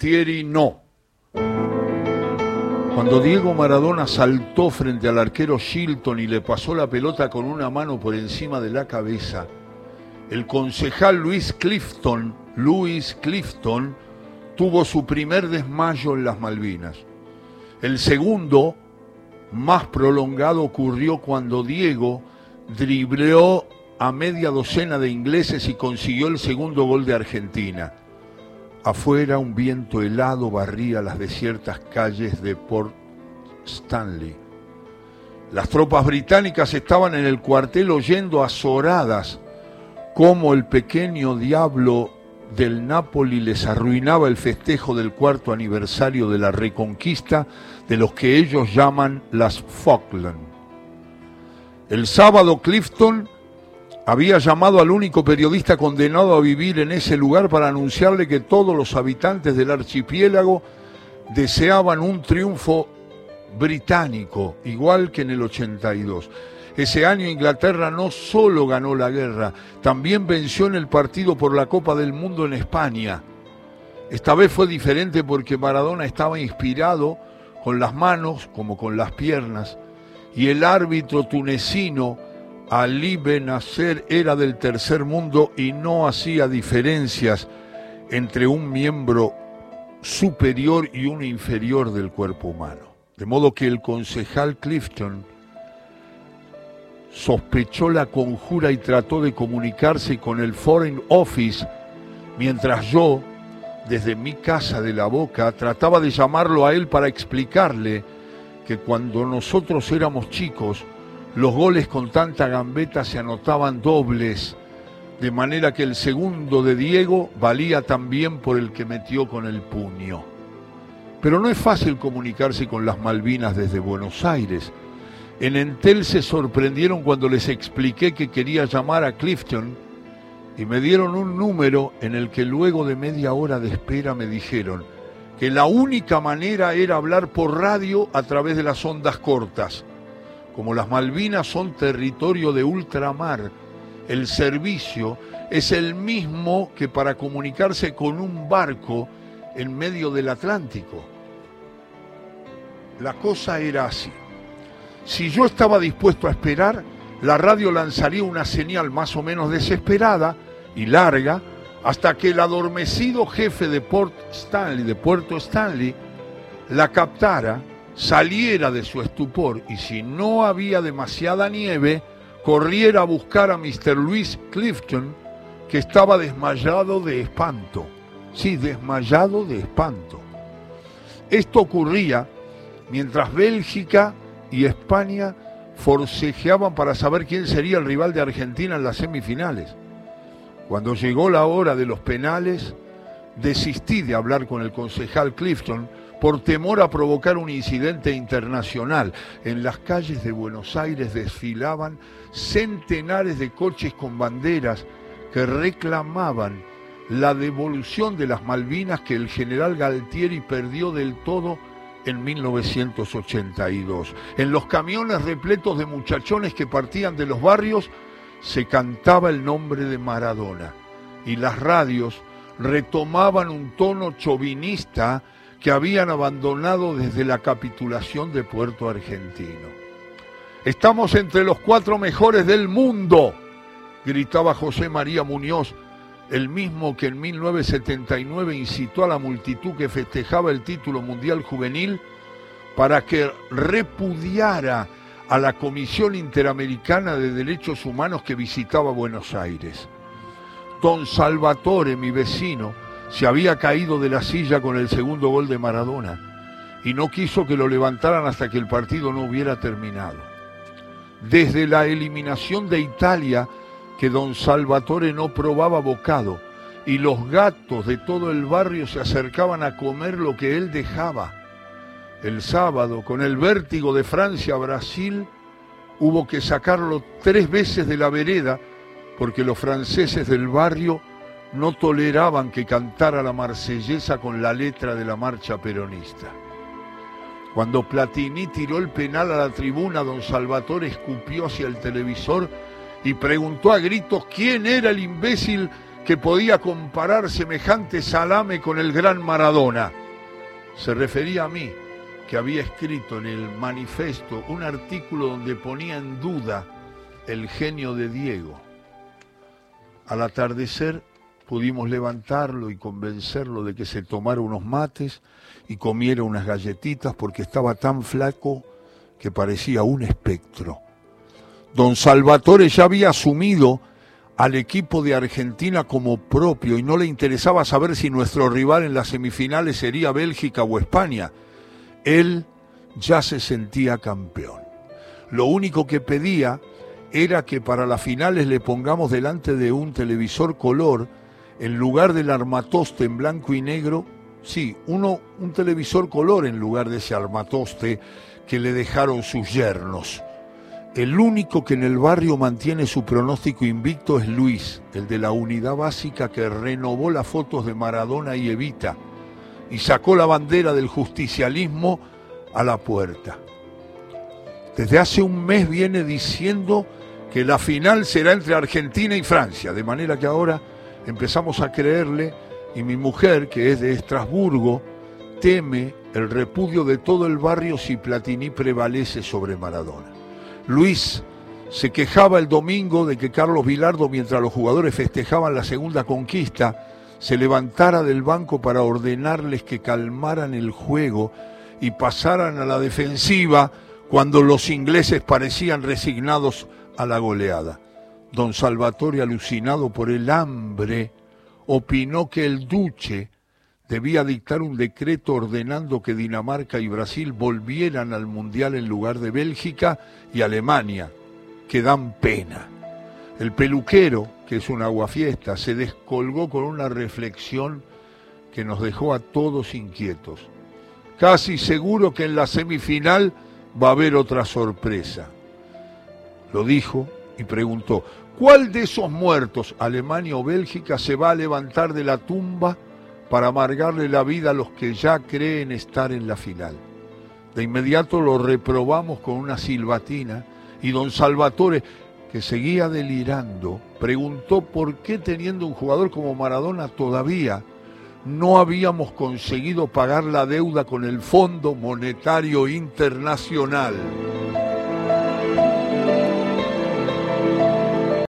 Galtieri no. Cuando Diego Maradona saltó frente al arquero Shilton y le pasó la pelota con una mano por encima de la cabeza, el concejal Luis Clifton, Luis Clifton, tuvo su primer desmayo en las Malvinas. El segundo, más prolongado, ocurrió cuando Diego dribleó a media docena de ingleses y consiguió el segundo gol de Argentina. Afuera un viento helado barría las desiertas calles de Port Stanley. Las tropas británicas estaban en el cuartel oyendo azoradas cómo el pequeño diablo del Napoli les arruinaba el festejo del cuarto aniversario de la reconquista de los que ellos llaman las Falkland. El sábado Clifton había llamado al único periodista condenado a vivir en ese lugar para anunciarle que todos los habitantes del archipiélago deseaban un triunfo británico, igual que en el 82. Ese año Inglaterra no solo ganó la guerra, también venció en el partido por la Copa del Mundo en España. Esta vez fue diferente porque Maradona estaba inspirado con las manos como con las piernas y el árbitro tunecino Ali Benacer era del tercer mundo y no hacía diferencias entre un miembro superior y uno inferior del cuerpo humano. De modo que el concejal Clifton sospechó la conjura y trató de comunicarse con el Foreign Office, mientras yo, desde mi casa de la boca, trataba de llamarlo a él para explicarle que cuando nosotros éramos chicos, los goles con tanta gambeta se anotaban dobles, de manera que el segundo de Diego valía también por el que metió con el puño. Pero no es fácil comunicarse con las Malvinas desde Buenos Aires. En Entel se sorprendieron cuando les expliqué que quería llamar a Clifton y me dieron un número en el que luego de media hora de espera me dijeron que la única manera era hablar por radio a través de las ondas cortas como las Malvinas son territorio de ultramar, el servicio es el mismo que para comunicarse con un barco en medio del Atlántico. La cosa era así. Si yo estaba dispuesto a esperar, la radio lanzaría una señal más o menos desesperada y larga hasta que el adormecido jefe de Port Stanley, de Puerto Stanley, la captara saliera de su estupor y si no había demasiada nieve, corriera a buscar a Mr. Louis Clifton, que estaba desmayado de espanto. Sí, desmayado de espanto. Esto ocurría mientras Bélgica y España forcejeaban para saber quién sería el rival de Argentina en las semifinales. Cuando llegó la hora de los penales, desistí de hablar con el concejal Clifton por temor a provocar un incidente internacional. En las calles de Buenos Aires desfilaban centenares de coches con banderas que reclamaban la devolución de las Malvinas que el general Galtieri perdió del todo en 1982. En los camiones repletos de muchachones que partían de los barrios se cantaba el nombre de Maradona y las radios retomaban un tono chauvinista que habían abandonado desde la capitulación de Puerto Argentino. Estamos entre los cuatro mejores del mundo, gritaba José María Muñoz, el mismo que en 1979 incitó a la multitud que festejaba el título mundial juvenil para que repudiara a la Comisión Interamericana de Derechos Humanos que visitaba Buenos Aires. Don Salvatore, mi vecino, se había caído de la silla con el segundo gol de Maradona y no quiso que lo levantaran hasta que el partido no hubiera terminado. Desde la eliminación de Italia, que don Salvatore no probaba bocado y los gatos de todo el barrio se acercaban a comer lo que él dejaba. El sábado, con el vértigo de Francia a Brasil, hubo que sacarlo tres veces de la vereda porque los franceses del barrio no toleraban que cantara la marsellesa con la letra de la marcha peronista. Cuando Platini tiró el penal a la tribuna, don Salvatore escupió hacia el televisor y preguntó a gritos quién era el imbécil que podía comparar semejante salame con el gran Maradona. Se refería a mí, que había escrito en el manifesto un artículo donde ponía en duda el genio de Diego. Al atardecer pudimos levantarlo y convencerlo de que se tomara unos mates y comiera unas galletitas porque estaba tan flaco que parecía un espectro. Don Salvatore ya había asumido al equipo de Argentina como propio y no le interesaba saber si nuestro rival en las semifinales sería Bélgica o España. Él ya se sentía campeón. Lo único que pedía era que para las finales le pongamos delante de un televisor color, en lugar del armatoste en blanco y negro, sí, uno, un televisor color en lugar de ese armatoste que le dejaron sus yernos. El único que en el barrio mantiene su pronóstico invicto es Luis, el de la unidad básica que renovó las fotos de Maradona y Evita y sacó la bandera del justicialismo a la puerta. Desde hace un mes viene diciendo que la final será entre Argentina y Francia, de manera que ahora empezamos a creerle y mi mujer, que es de Estrasburgo, teme el repudio de todo el barrio si Platini prevalece sobre Maradona. Luis se quejaba el domingo de que Carlos Vilardo, mientras los jugadores festejaban la segunda conquista, se levantara del banco para ordenarles que calmaran el juego y pasaran a la defensiva cuando los ingleses parecían resignados a la goleada. Don Salvatore, alucinado por el hambre, opinó que el duce debía dictar un decreto ordenando que Dinamarca y Brasil volvieran al Mundial en lugar de Bélgica y Alemania, que dan pena. El peluquero, que es un aguafiesta, se descolgó con una reflexión que nos dejó a todos inquietos. Casi seguro que en la semifinal va a haber otra sorpresa. Lo dijo y preguntó, ¿cuál de esos muertos, Alemania o Bélgica, se va a levantar de la tumba? para amargarle la vida a los que ya creen estar en la final. De inmediato lo reprobamos con una silbatina y don Salvatore, que seguía delirando, preguntó por qué teniendo un jugador como Maradona todavía no habíamos conseguido pagar la deuda con el Fondo Monetario Internacional.